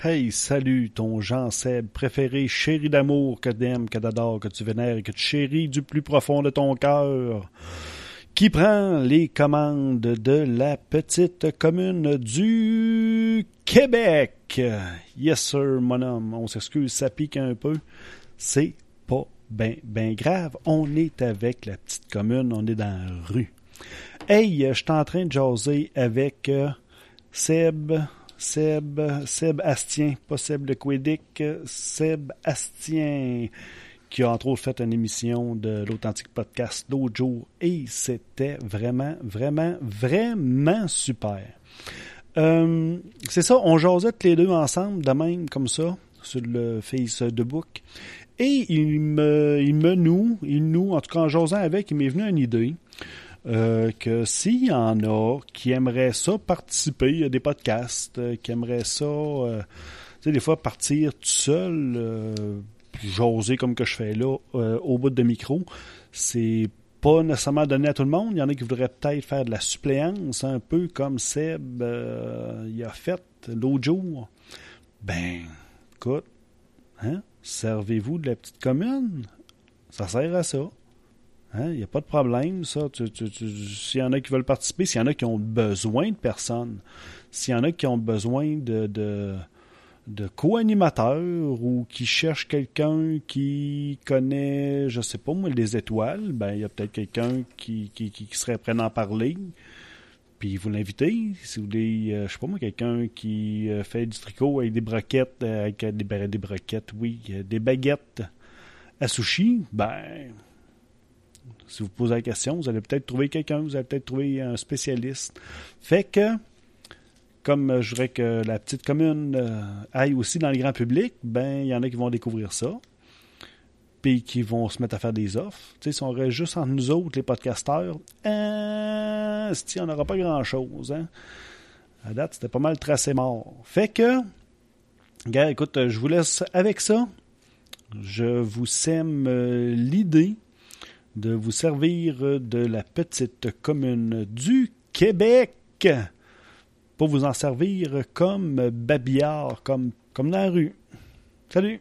Hey, salut, ton Jean-Seb préféré, chéri d'amour que t'aimes, que t'adores, que tu vénères et que tu chéris du plus profond de ton cœur, qui prend les commandes de la petite commune du Québec? Yes, sir, mon homme. On s'excuse, ça pique un peu. C'est pas ben, ben grave. On est avec la petite commune, on est dans la rue. Hey, je suis en train de jaser avec euh, Seb, Seb, Seb Astien, pas Seb de Quédic, Seb Astien, qui a entre autres fait une émission de l'Authentique Podcast l'autre jour, et c'était vraiment, vraiment, vraiment super. Euh, c'est ça, on jasait tous les deux ensemble, de même, comme ça, sur le Face de Book. Et il me, il me noue, il nous, en tout cas en jasant avec, il m'est venu une idée. Euh, que s'il y en a qui aimeraient ça participer à des podcasts, euh, qui aimeraient ça, euh, tu sais, des fois partir tout seul, j'oser comme que je fais là, au bout de micro, c'est pas nécessairement donné à tout le monde. Il y en a qui voudraient peut-être faire de la suppléance, un peu comme Seb il a fait l'autre jour. Ben, écoute, hein, servez-vous de la petite commune. Ça sert à ça. Il hein? n'y a pas de problème, ça. S'il y en a qui veulent participer, s'il y en a qui ont besoin de personnes, s'il y en a qui ont besoin de, de, co-animateurs ou qui cherchent quelqu'un qui connaît, je sais pas moi, les étoiles, ben il y a peut-être quelqu'un qui, qui, qui, serait prêt à en parler. Puis vous l'invitez. Si vous voulez, euh, je sais pas moi, quelqu'un qui euh, fait du tricot avec des broquettes, euh, avec des, des broquettes, oui, des baguettes à sushi, ben si vous posez la question, vous allez peut-être trouver quelqu'un, vous allez peut-être trouver un spécialiste. Fait que, comme je voudrais que la petite commune euh, aille aussi dans le grand public, ben il y en a qui vont découvrir ça, puis qui vont se mettre à faire des offres. Tu sais, si on reste juste entre nous autres, les podcasteurs, euh, on n'aura pas grand-chose. Hein? À date, c'était pas mal tracé mort. Fait que, gars, écoute, je vous laisse avec ça. Je vous sème euh, l'idée de vous servir de la petite commune du Québec pour vous en servir comme babillard, comme, dans la rue. Salut!